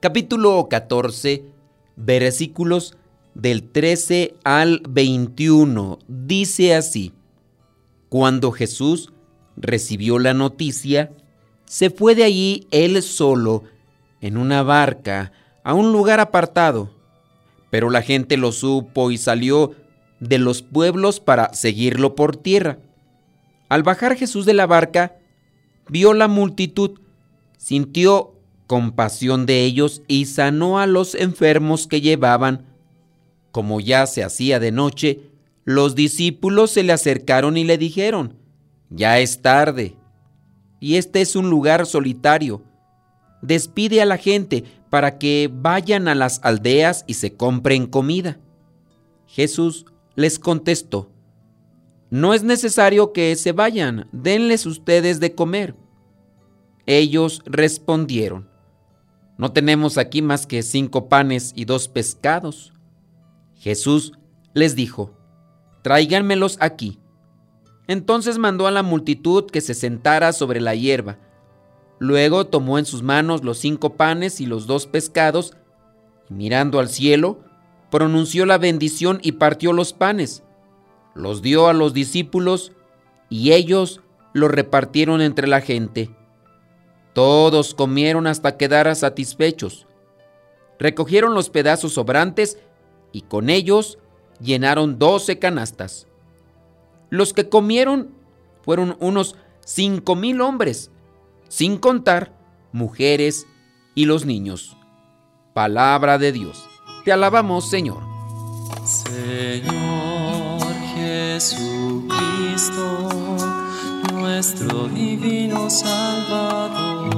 capítulo 14, versículos del 13 al 21. Dice así, Cuando Jesús recibió la noticia, se fue de allí él solo, en una barca, a un lugar apartado. Pero la gente lo supo y salió de los pueblos para seguirlo por tierra. Al bajar Jesús de la barca, vio la multitud, sintió compasión de ellos y sanó a los enfermos que llevaban. Como ya se hacía de noche, los discípulos se le acercaron y le dijeron, ya es tarde, y este es un lugar solitario. Despide a la gente para que vayan a las aldeas y se compren comida. Jesús les contestó, no es necesario que se vayan, denles ustedes de comer. Ellos respondieron, no tenemos aquí más que cinco panes y dos pescados. Jesús les dijo, tráiganmelos aquí. Entonces mandó a la multitud que se sentara sobre la hierba. Luego tomó en sus manos los cinco panes y los dos pescados, y mirando al cielo, pronunció la bendición y partió los panes los dio a los discípulos y ellos los repartieron entre la gente. Todos comieron hasta quedar satisfechos. Recogieron los pedazos sobrantes y con ellos llenaron doce canastas. Los que comieron fueron unos cinco mil hombres, sin contar mujeres y los niños. Palabra de Dios. Te alabamos, Señor. Señor Jesucristo, nuestro divino Salvador.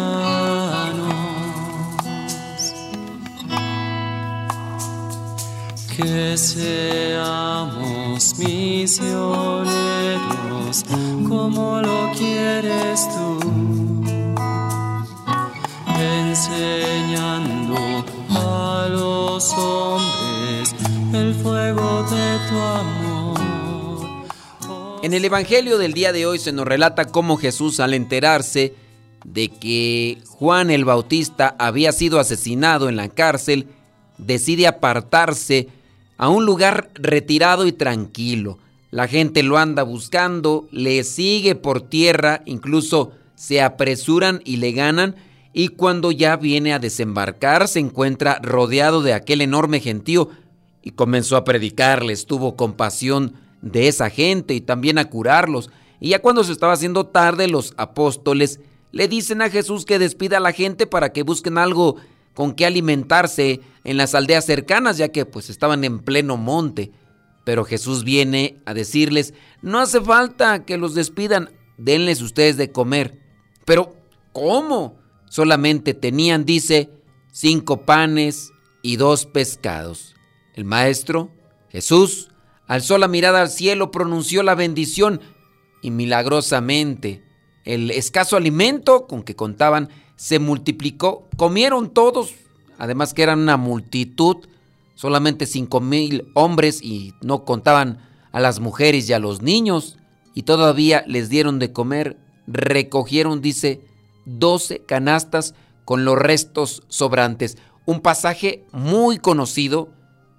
Que seamos misioneros como lo quieres tú, enseñando a los hombres el fuego de tu amor. En el Evangelio del día de hoy se nos relata cómo Jesús al enterarse de que Juan el Bautista había sido asesinado en la cárcel, decide apartarse a un lugar retirado y tranquilo. La gente lo anda buscando, le sigue por tierra, incluso se apresuran y le ganan, y cuando ya viene a desembarcar se encuentra rodeado de aquel enorme gentío y comenzó a predicarles, tuvo compasión de esa gente y también a curarlos. Y ya cuando se estaba haciendo tarde, los apóstoles le dicen a Jesús que despida a la gente para que busquen algo con que alimentarse en las aldeas cercanas, ya que pues estaban en pleno monte. Pero Jesús viene a decirles, no hace falta que los despidan, denles ustedes de comer. Pero, ¿cómo? Solamente tenían, dice, cinco panes y dos pescados. El maestro, Jesús, alzó la mirada al cielo, pronunció la bendición y milagrosamente el escaso alimento con que contaban se multiplicó. Comieron todos, además que eran una multitud, solamente cinco mil hombres y no contaban a las mujeres y a los niños y todavía les dieron de comer. Recogieron, dice, doce canastas con los restos sobrantes. Un pasaje muy conocido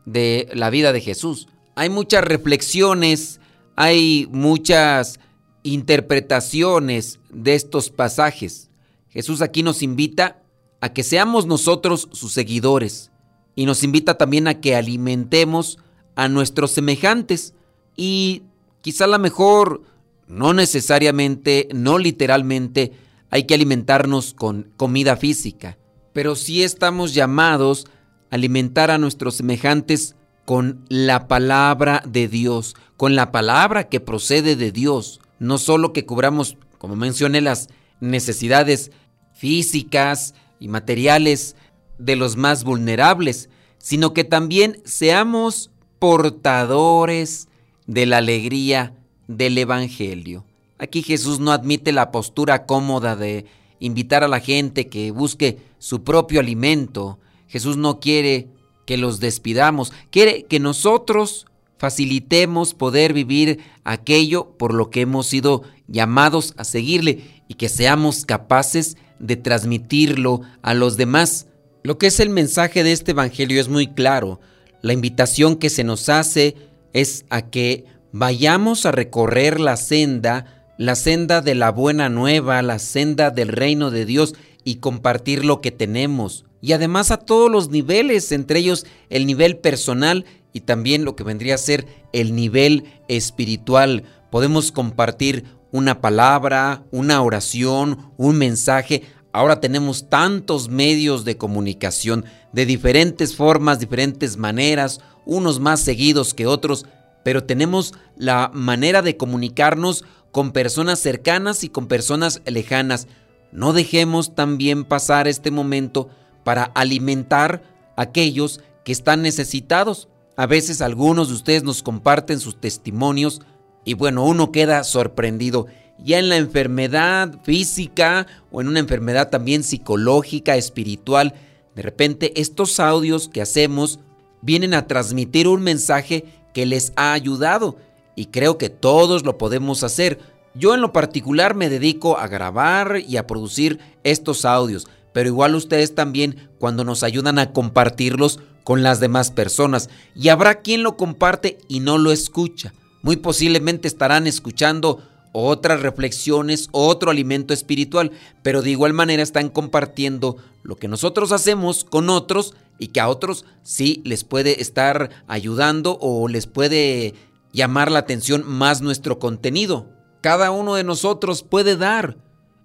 de la vida de Jesús hay muchas reflexiones, hay muchas interpretaciones de estos pasajes. Jesús aquí nos invita a que seamos nosotros sus seguidores. y nos invita también a que alimentemos a nuestros semejantes y quizá la mejor, no necesariamente, no literalmente, hay que alimentarnos con comida física, pero sí estamos llamados a alimentar a nuestros semejantes con la palabra de Dios, con la palabra que procede de Dios. No solo que cubramos, como mencioné, las necesidades físicas y materiales de los más vulnerables, sino que también seamos portadores de la alegría del Evangelio. Aquí Jesús no admite la postura cómoda de invitar a la gente que busque su propio alimento. Jesús no quiere que los despidamos, quiere que nosotros facilitemos poder vivir aquello por lo que hemos sido llamados a seguirle y que seamos capaces de transmitirlo a los demás. Lo que es el mensaje de este Evangelio es muy claro. La invitación que se nos hace es a que vayamos a recorrer la senda, la senda de la buena nueva, la senda del reino de Dios y compartir lo que tenemos. Y además a todos los niveles, entre ellos el nivel personal y también lo que vendría a ser el nivel espiritual. Podemos compartir una palabra, una oración, un mensaje. Ahora tenemos tantos medios de comunicación de diferentes formas, diferentes maneras, unos más seguidos que otros, pero tenemos la manera de comunicarnos con personas cercanas y con personas lejanas. No dejemos también pasar este momento para alimentar a aquellos que están necesitados. A veces algunos de ustedes nos comparten sus testimonios y bueno, uno queda sorprendido. Ya en la enfermedad física o en una enfermedad también psicológica, espiritual, de repente estos audios que hacemos vienen a transmitir un mensaje que les ha ayudado y creo que todos lo podemos hacer. Yo en lo particular me dedico a grabar y a producir estos audios, pero igual ustedes también cuando nos ayudan a compartirlos con las demás personas. Y habrá quien lo comparte y no lo escucha. Muy posiblemente estarán escuchando otras reflexiones, otro alimento espiritual, pero de igual manera están compartiendo lo que nosotros hacemos con otros y que a otros sí les puede estar ayudando o les puede llamar la atención más nuestro contenido. Cada uno de nosotros puede dar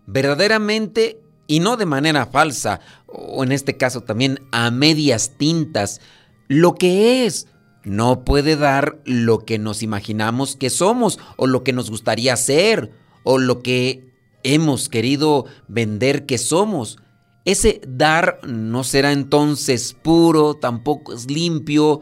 verdaderamente y no de manera falsa, o en este caso también a medias tintas, lo que es. No puede dar lo que nos imaginamos que somos, o lo que nos gustaría ser, o lo que hemos querido vender que somos. Ese dar no será entonces puro, tampoco es limpio,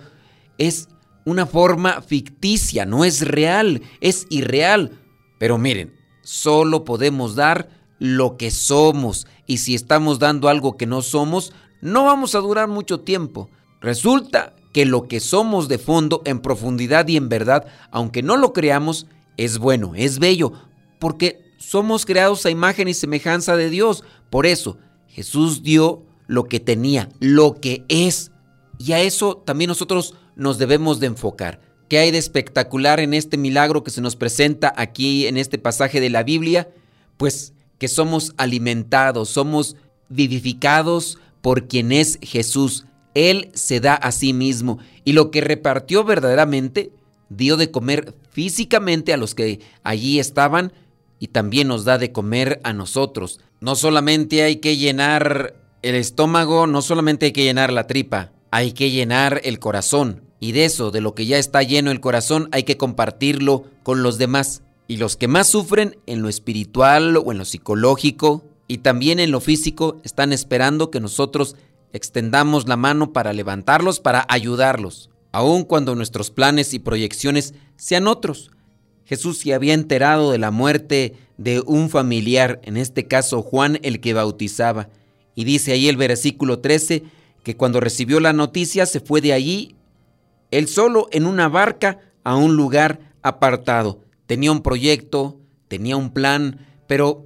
es una forma ficticia, no es real, es irreal. Pero miren, solo podemos dar lo que somos y si estamos dando algo que no somos, no vamos a durar mucho tiempo. Resulta que lo que somos de fondo, en profundidad y en verdad, aunque no lo creamos, es bueno, es bello, porque somos creados a imagen y semejanza de Dios. Por eso, Jesús dio lo que tenía, lo que es. Y a eso también nosotros nos debemos de enfocar. ¿Qué hay de espectacular en este milagro que se nos presenta aquí en este pasaje de la Biblia? Pues que somos alimentados, somos vivificados por quien es Jesús. Él se da a sí mismo y lo que repartió verdaderamente dio de comer físicamente a los que allí estaban y también nos da de comer a nosotros. No solamente hay que llenar el estómago, no solamente hay que llenar la tripa, hay que llenar el corazón. Y de eso, de lo que ya está lleno el corazón, hay que compartirlo con los demás. Y los que más sufren en lo espiritual o en lo psicológico y también en lo físico están esperando que nosotros extendamos la mano para levantarlos, para ayudarlos, aun cuando nuestros planes y proyecciones sean otros. Jesús se había enterado de la muerte de un familiar, en este caso Juan el que bautizaba, y dice ahí el versículo 13 que cuando recibió la noticia se fue de allí, él solo en una barca a un lugar apartado tenía un proyecto, tenía un plan, pero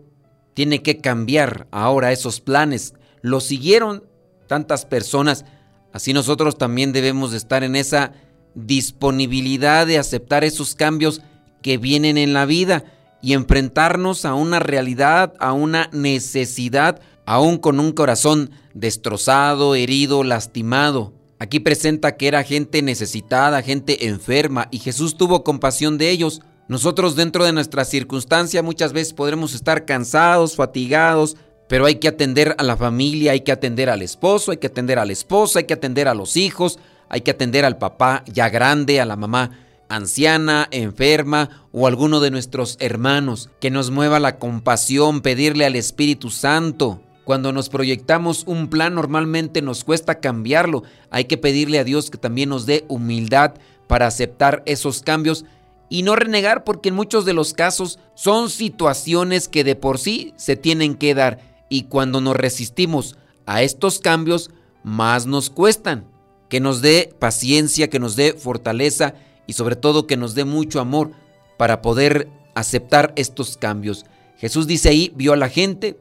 tiene que cambiar ahora esos planes. Lo siguieron tantas personas, así nosotros también debemos de estar en esa disponibilidad de aceptar esos cambios que vienen en la vida y enfrentarnos a una realidad, a una necesidad, aún con un corazón destrozado, herido, lastimado. Aquí presenta que era gente necesitada, gente enferma, y Jesús tuvo compasión de ellos. Nosotros dentro de nuestra circunstancia muchas veces podremos estar cansados, fatigados, pero hay que atender a la familia, hay que atender al esposo, hay que atender a la esposa, hay que atender a los hijos, hay que atender al papá ya grande, a la mamá anciana, enferma o alguno de nuestros hermanos, que nos mueva la compasión, pedirle al Espíritu Santo. Cuando nos proyectamos un plan normalmente nos cuesta cambiarlo. Hay que pedirle a Dios que también nos dé humildad para aceptar esos cambios y no renegar porque en muchos de los casos son situaciones que de por sí se tienen que dar y cuando nos resistimos a estos cambios más nos cuestan. Que nos dé paciencia, que nos dé fortaleza y sobre todo que nos dé mucho amor para poder aceptar estos cambios. Jesús dice ahí, vio a la gente,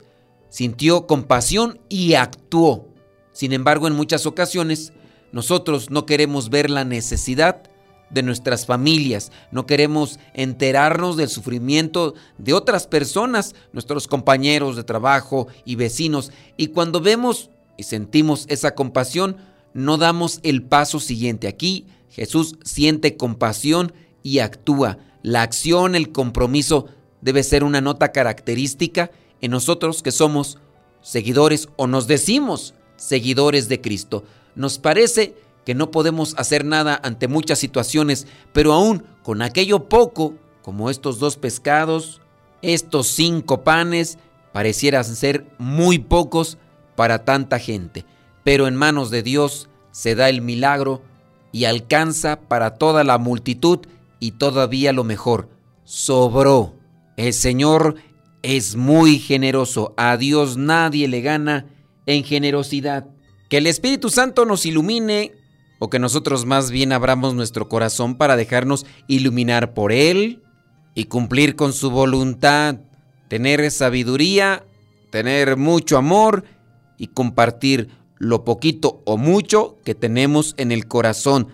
sintió compasión y actuó. Sin embargo, en muchas ocasiones nosotros no queremos ver la necesidad de nuestras familias, no queremos enterarnos del sufrimiento de otras personas, nuestros compañeros de trabajo y vecinos, y cuando vemos y sentimos esa compasión, no damos el paso siguiente. Aquí Jesús siente compasión y actúa. La acción, el compromiso debe ser una nota característica en nosotros que somos seguidores o nos decimos seguidores de Cristo. Nos parece que no podemos hacer nada ante muchas situaciones, pero aún con aquello poco, como estos dos pescados, estos cinco panes, parecieran ser muy pocos para tanta gente. Pero en manos de Dios se da el milagro y alcanza para toda la multitud y todavía lo mejor, sobró. El Señor es muy generoso, a Dios nadie le gana en generosidad. Que el Espíritu Santo nos ilumine o que nosotros más bien abramos nuestro corazón para dejarnos iluminar por Él y cumplir con su voluntad, tener sabiduría, tener mucho amor y compartir lo poquito o mucho que tenemos en el corazón,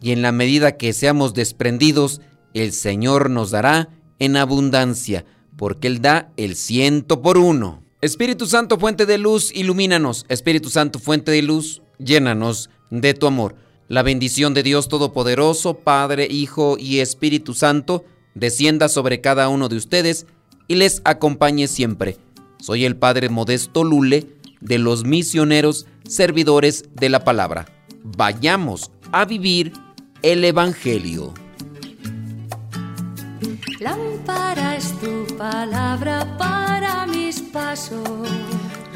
y en la medida que seamos desprendidos, el Señor nos dará en abundancia, porque Él da el ciento por uno. Espíritu Santo, fuente de luz, ilumínanos. Espíritu Santo, fuente de luz, llénanos de tu amor. La bendición de Dios Todopoderoso, Padre, Hijo y Espíritu Santo, descienda sobre cada uno de ustedes y les acompañe siempre. Soy el Padre Modesto Lule de los misioneros servidores de la palabra. Vayamos a vivir el Evangelio. Tu palabra para mis pasos,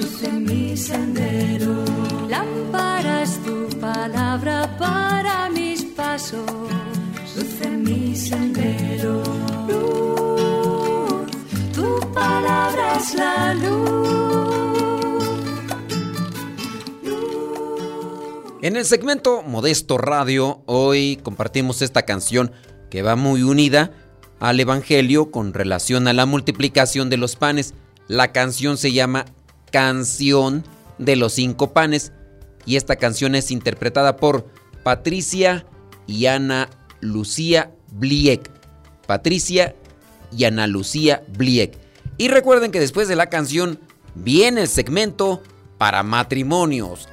luz en mi sendero. Lámpara es tu palabra para mis pasos, luz en mi sendero. Luz, tu palabra es la luz En el segmento Modesto Radio, hoy compartimos esta canción que va muy unida al Evangelio con relación a la multiplicación de los panes. La canción se llama Canción de los Cinco Panes y esta canción es interpretada por Patricia y Ana Lucía Bliek. Patricia y Ana Lucía Bliek. Y recuerden que después de la canción viene el segmento para matrimonios.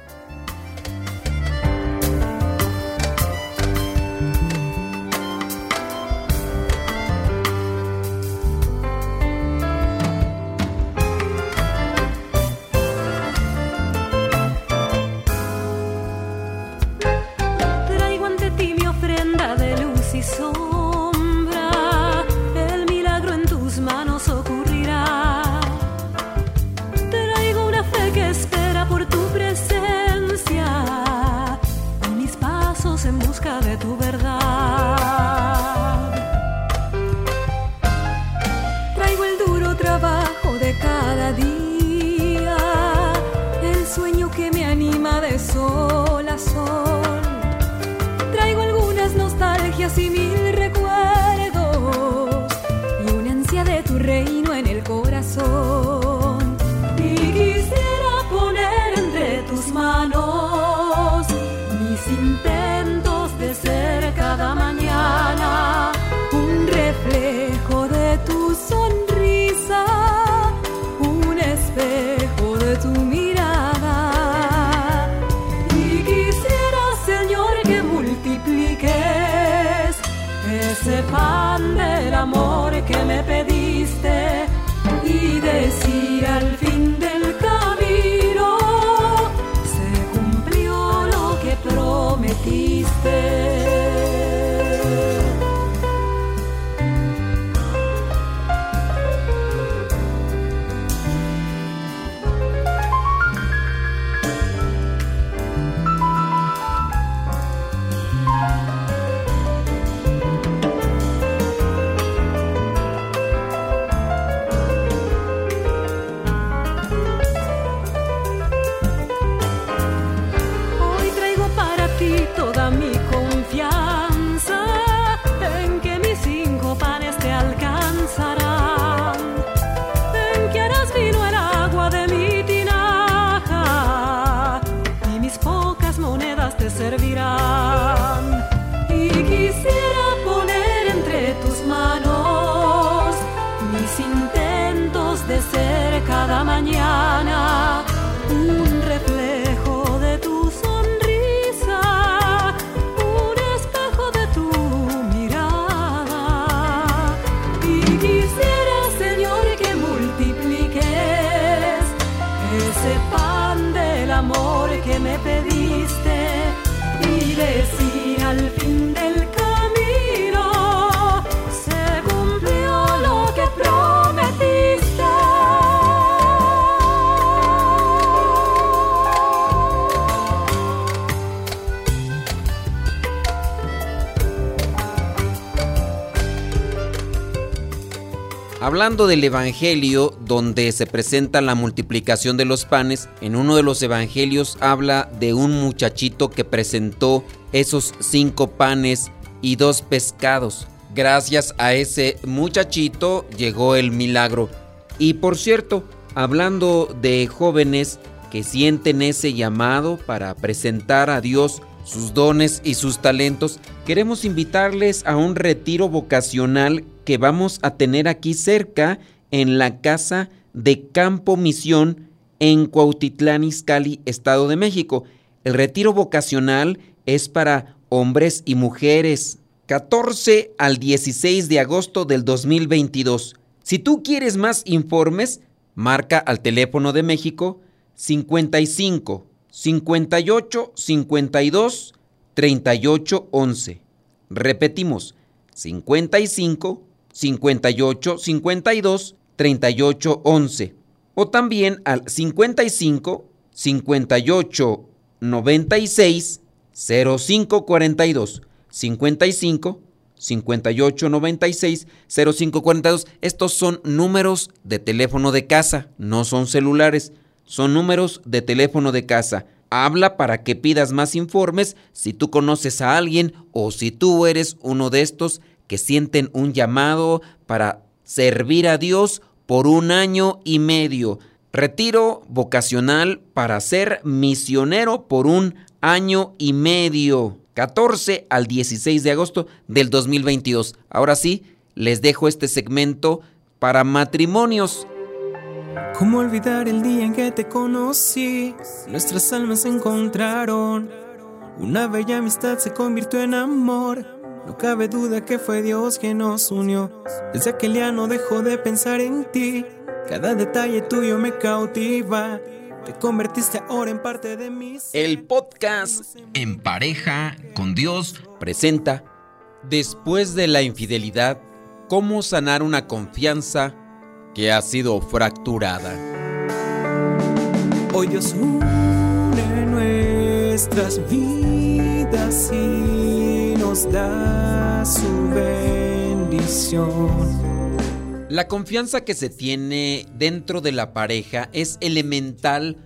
Hablando del Evangelio, donde se presenta la multiplicación de los panes, en uno de los Evangelios habla de un muchachito que presentó esos cinco panes y dos pescados. Gracias a ese muchachito llegó el milagro. Y por cierto, hablando de jóvenes que sienten ese llamado para presentar a Dios sus dones y sus talentos, queremos invitarles a un retiro vocacional que vamos a tener aquí cerca en la casa de Campo Misión en Cuautitlán Izcalli, Estado de México. El retiro vocacional es para hombres y mujeres. 14 al 16 de agosto del 2022. Si tú quieres más informes, marca al teléfono de México 55 58 52 38 11. Repetimos, 55 58 52 38 11. O también al 55 58 96 05 42. 55 58 96 05 42. Estos son números de teléfono de casa, no son celulares, son números de teléfono de casa. Habla para que pidas más informes si tú conoces a alguien o si tú eres uno de estos que sienten un llamado para servir a Dios por un año y medio. Retiro vocacional para ser misionero por un año y medio. 14 al 16 de agosto del 2022. Ahora sí, les dejo este segmento para matrimonios. ¿Cómo olvidar el día en que te conocí? Nuestras almas se encontraron. Una bella amistad se convirtió en amor. No cabe duda que fue Dios quien nos unió. Desde aquel día no dejo de pensar en ti. Cada detalle tuyo me cautiva. Te convertiste ahora en parte de mí. El podcast En pareja con Dios presenta Después de la infidelidad, cómo sanar una confianza que ha sido fracturada. Hoy Dios une nuestras vidas y nos da su bendición. La confianza que se tiene dentro de la pareja es elemental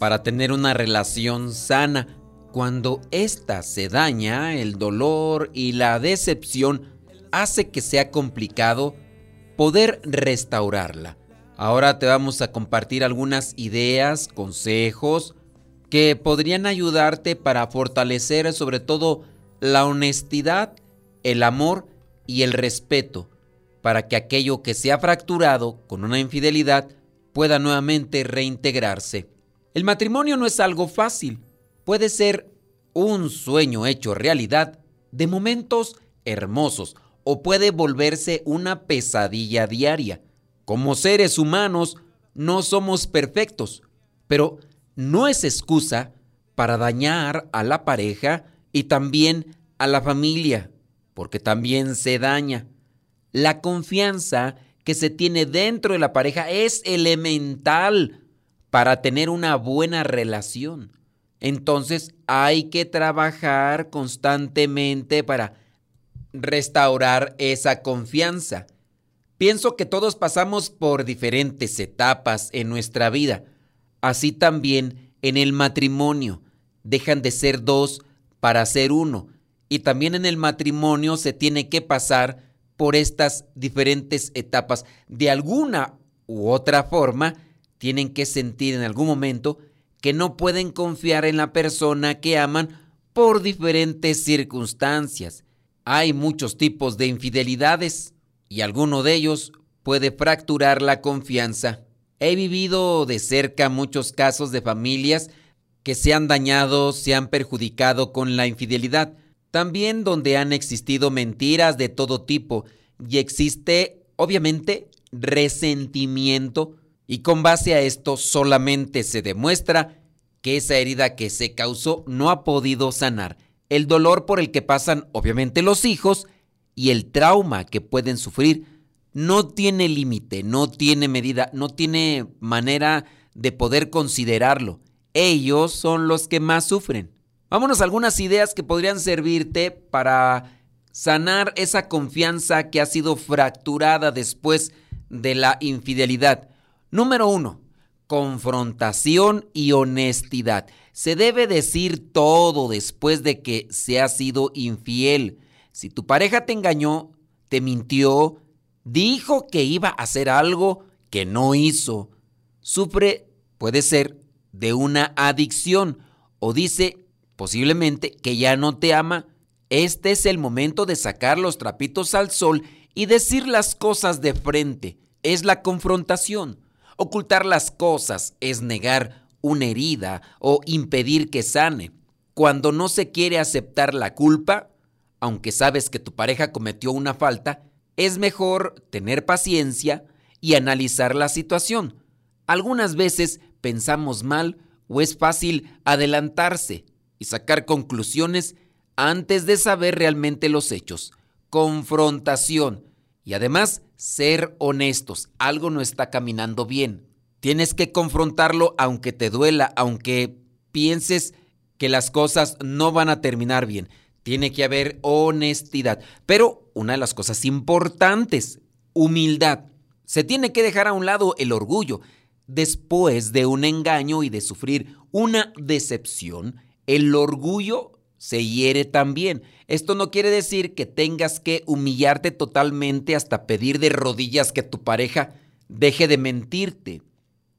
para tener una relación sana. Cuando ésta se daña, el dolor y la decepción hace que sea complicado poder restaurarla. Ahora te vamos a compartir algunas ideas, consejos que podrían ayudarte para fortalecer sobre todo la honestidad, el amor y el respeto para que aquello que se ha fracturado con una infidelidad pueda nuevamente reintegrarse. El matrimonio no es algo fácil, puede ser un sueño hecho realidad de momentos hermosos o puede volverse una pesadilla diaria. Como seres humanos no somos perfectos, pero no es excusa para dañar a la pareja y también a la familia, porque también se daña. La confianza que se tiene dentro de la pareja es elemental para tener una buena relación. Entonces hay que trabajar constantemente para restaurar esa confianza. Pienso que todos pasamos por diferentes etapas en nuestra vida. Así también en el matrimonio. Dejan de ser dos para ser uno. Y también en el matrimonio se tiene que pasar por estas diferentes etapas. De alguna u otra forma, tienen que sentir en algún momento que no pueden confiar en la persona que aman por diferentes circunstancias. Hay muchos tipos de infidelidades y alguno de ellos puede fracturar la confianza. He vivido de cerca muchos casos de familias que se han dañado, se han perjudicado con la infidelidad, también donde han existido mentiras de todo tipo y existe, obviamente, resentimiento y con base a esto solamente se demuestra que esa herida que se causó no ha podido sanar. El dolor por el que pasan obviamente los hijos y el trauma que pueden sufrir no tiene límite, no tiene medida, no tiene manera de poder considerarlo. Ellos son los que más sufren. Vámonos a algunas ideas que podrían servirte para sanar esa confianza que ha sido fracturada después de la infidelidad. Número uno, confrontación y honestidad. Se debe decir todo después de que se ha sido infiel. Si tu pareja te engañó, te mintió, dijo que iba a hacer algo que no hizo, sufre, puede ser, de una adicción o dice posiblemente que ya no te ama, este es el momento de sacar los trapitos al sol y decir las cosas de frente. Es la confrontación. Ocultar las cosas es negar una herida o impedir que sane. Cuando no se quiere aceptar la culpa, aunque sabes que tu pareja cometió una falta, es mejor tener paciencia y analizar la situación. Algunas veces pensamos mal o es fácil adelantarse y sacar conclusiones antes de saber realmente los hechos. Confrontación y además ser honestos. Algo no está caminando bien. Tienes que confrontarlo aunque te duela, aunque pienses que las cosas no van a terminar bien. Tiene que haber honestidad. Pero una de las cosas importantes, humildad. Se tiene que dejar a un lado el orgullo. Después de un engaño y de sufrir una decepción, el orgullo se hiere también. Esto no quiere decir que tengas que humillarte totalmente hasta pedir de rodillas que tu pareja deje de mentirte.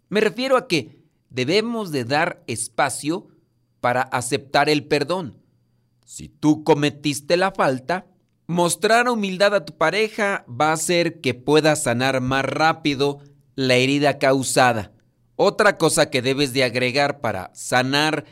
Me refiero a que debemos de dar espacio para aceptar el perdón. Si tú cometiste la falta, mostrar humildad a tu pareja va a hacer que pueda sanar más rápido la herida causada. Otra cosa que debes de agregar para sanar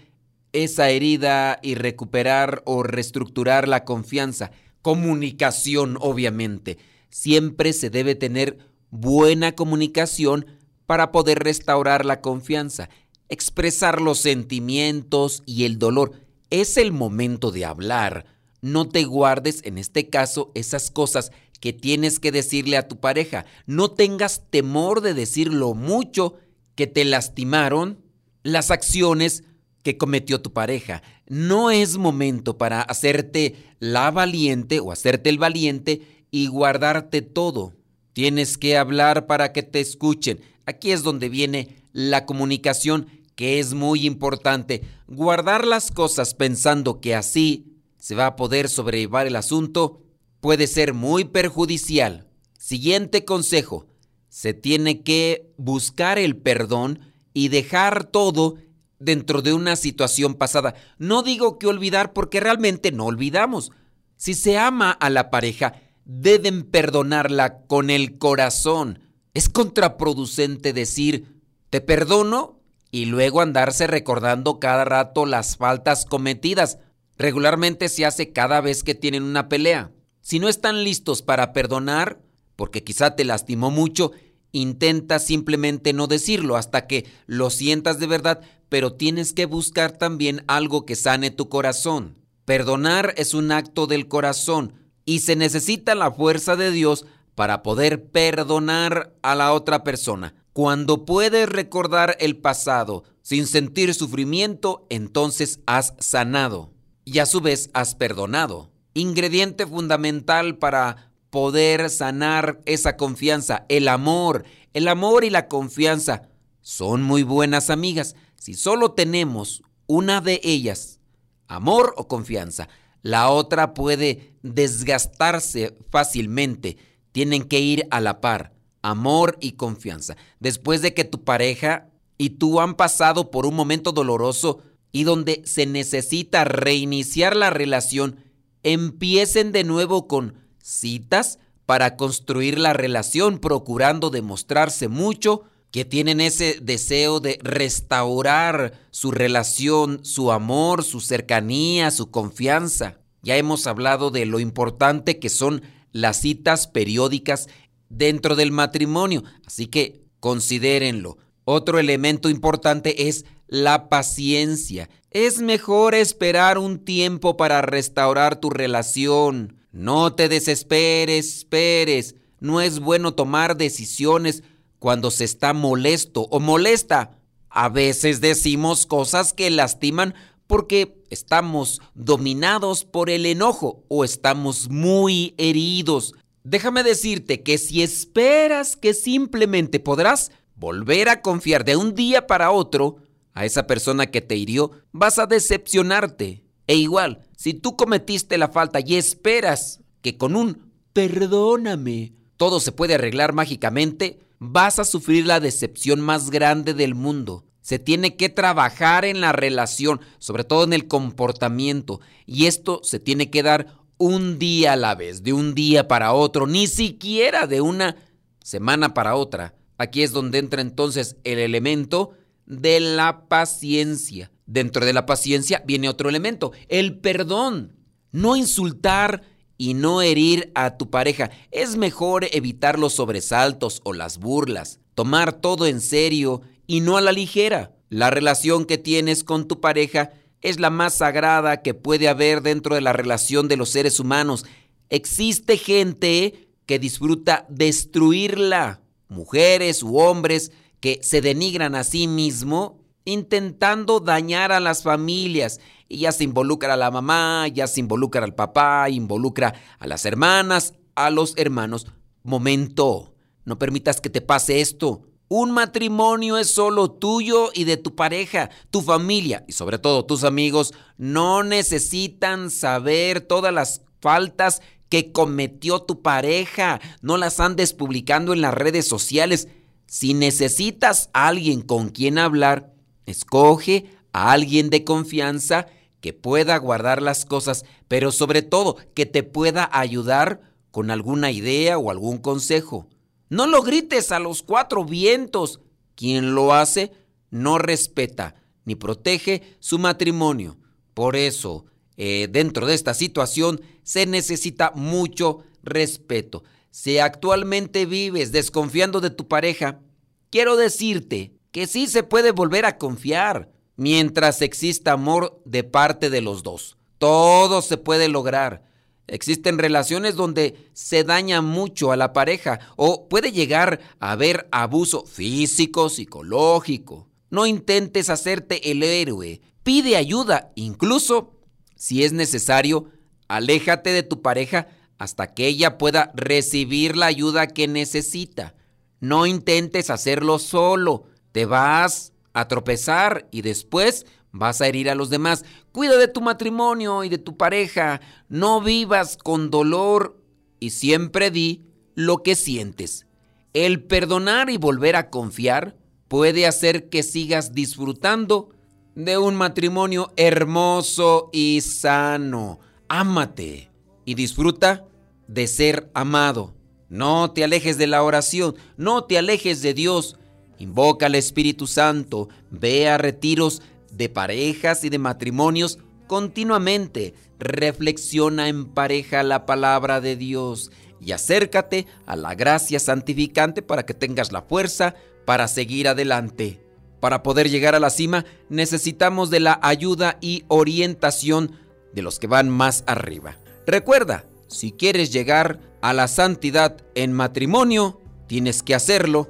esa herida y recuperar o reestructurar la confianza. Comunicación, obviamente. Siempre se debe tener buena comunicación para poder restaurar la confianza, expresar los sentimientos y el dolor. Es el momento de hablar. No te guardes, en este caso, esas cosas que tienes que decirle a tu pareja. No tengas temor de decir lo mucho que te lastimaron las acciones que cometió tu pareja. No es momento para hacerte la valiente o hacerte el valiente y guardarte todo. Tienes que hablar para que te escuchen. Aquí es donde viene la comunicación, que es muy importante. Guardar las cosas pensando que así se va a poder sobrellevar el asunto puede ser muy perjudicial. Siguiente consejo. Se tiene que buscar el perdón y dejar todo dentro de una situación pasada. No digo que olvidar porque realmente no olvidamos. Si se ama a la pareja, deben perdonarla con el corazón. Es contraproducente decir, te perdono y luego andarse recordando cada rato las faltas cometidas. Regularmente se hace cada vez que tienen una pelea. Si no están listos para perdonar, porque quizá te lastimó mucho, intenta simplemente no decirlo hasta que lo sientas de verdad, pero tienes que buscar también algo que sane tu corazón. Perdonar es un acto del corazón y se necesita la fuerza de Dios para poder perdonar a la otra persona. Cuando puedes recordar el pasado sin sentir sufrimiento, entonces has sanado y a su vez has perdonado. Ingrediente fundamental para poder sanar esa confianza, el amor. El amor y la confianza son muy buenas amigas. Si solo tenemos una de ellas, amor o confianza, la otra puede desgastarse fácilmente. Tienen que ir a la par, amor y confianza. Después de que tu pareja y tú han pasado por un momento doloroso y donde se necesita reiniciar la relación, empiecen de nuevo con citas para construir la relación, procurando demostrarse mucho que tienen ese deseo de restaurar su relación, su amor, su cercanía, su confianza. Ya hemos hablado de lo importante que son las citas periódicas dentro del matrimonio, así que considérenlo. Otro elemento importante es la paciencia. Es mejor esperar un tiempo para restaurar tu relación. No te desesperes, esperes. No es bueno tomar decisiones cuando se está molesto o molesta. A veces decimos cosas que lastiman porque estamos dominados por el enojo o estamos muy heridos. Déjame decirte que si esperas que simplemente podrás volver a confiar de un día para otro a esa persona que te hirió, vas a decepcionarte. E igual, si tú cometiste la falta y esperas que con un perdóname todo se puede arreglar mágicamente, vas a sufrir la decepción más grande del mundo. Se tiene que trabajar en la relación, sobre todo en el comportamiento, y esto se tiene que dar un día a la vez, de un día para otro, ni siquiera de una semana para otra. Aquí es donde entra entonces el elemento de la paciencia. Dentro de la paciencia viene otro elemento, el perdón. No insultar y no herir a tu pareja. Es mejor evitar los sobresaltos o las burlas, tomar todo en serio y no a la ligera. La relación que tienes con tu pareja es la más sagrada que puede haber dentro de la relación de los seres humanos. Existe gente que disfruta destruirla, mujeres u hombres que se denigran a sí mismo intentando dañar a las familias. Y ya se involucra a la mamá, ya se involucra al papá, involucra a las hermanas, a los hermanos. Momento, no permitas que te pase esto. Un matrimonio es solo tuyo y de tu pareja, tu familia y sobre todo tus amigos no necesitan saber todas las faltas que cometió tu pareja. No las andes publicando en las redes sociales. Si necesitas a alguien con quien hablar, escoge a alguien de confianza que pueda guardar las cosas, pero sobre todo que te pueda ayudar con alguna idea o algún consejo. No lo grites a los cuatro vientos. Quien lo hace no respeta ni protege su matrimonio. Por eso, eh, dentro de esta situación se necesita mucho respeto. Si actualmente vives desconfiando de tu pareja, quiero decirte que sí se puede volver a confiar mientras exista amor de parte de los dos. Todo se puede lograr. Existen relaciones donde se daña mucho a la pareja o puede llegar a haber abuso físico, psicológico. No intentes hacerte el héroe. Pide ayuda. Incluso, si es necesario, aléjate de tu pareja hasta que ella pueda recibir la ayuda que necesita. No intentes hacerlo solo. Te vas a tropezar y después vas a herir a los demás. Cuida de tu matrimonio y de tu pareja. No vivas con dolor y siempre di lo que sientes. El perdonar y volver a confiar puede hacer que sigas disfrutando de un matrimonio hermoso y sano. Ámate y disfruta de ser amado. No te alejes de la oración, no te alejes de Dios. Invoca al Espíritu Santo, ve a retiros de parejas y de matrimonios continuamente. Reflexiona en pareja la palabra de Dios y acércate a la gracia santificante para que tengas la fuerza para seguir adelante. Para poder llegar a la cima necesitamos de la ayuda y orientación de los que van más arriba. Recuerda, si quieres llegar a la santidad en matrimonio, tienes que hacerlo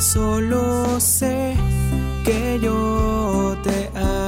solo sé que yo te amo.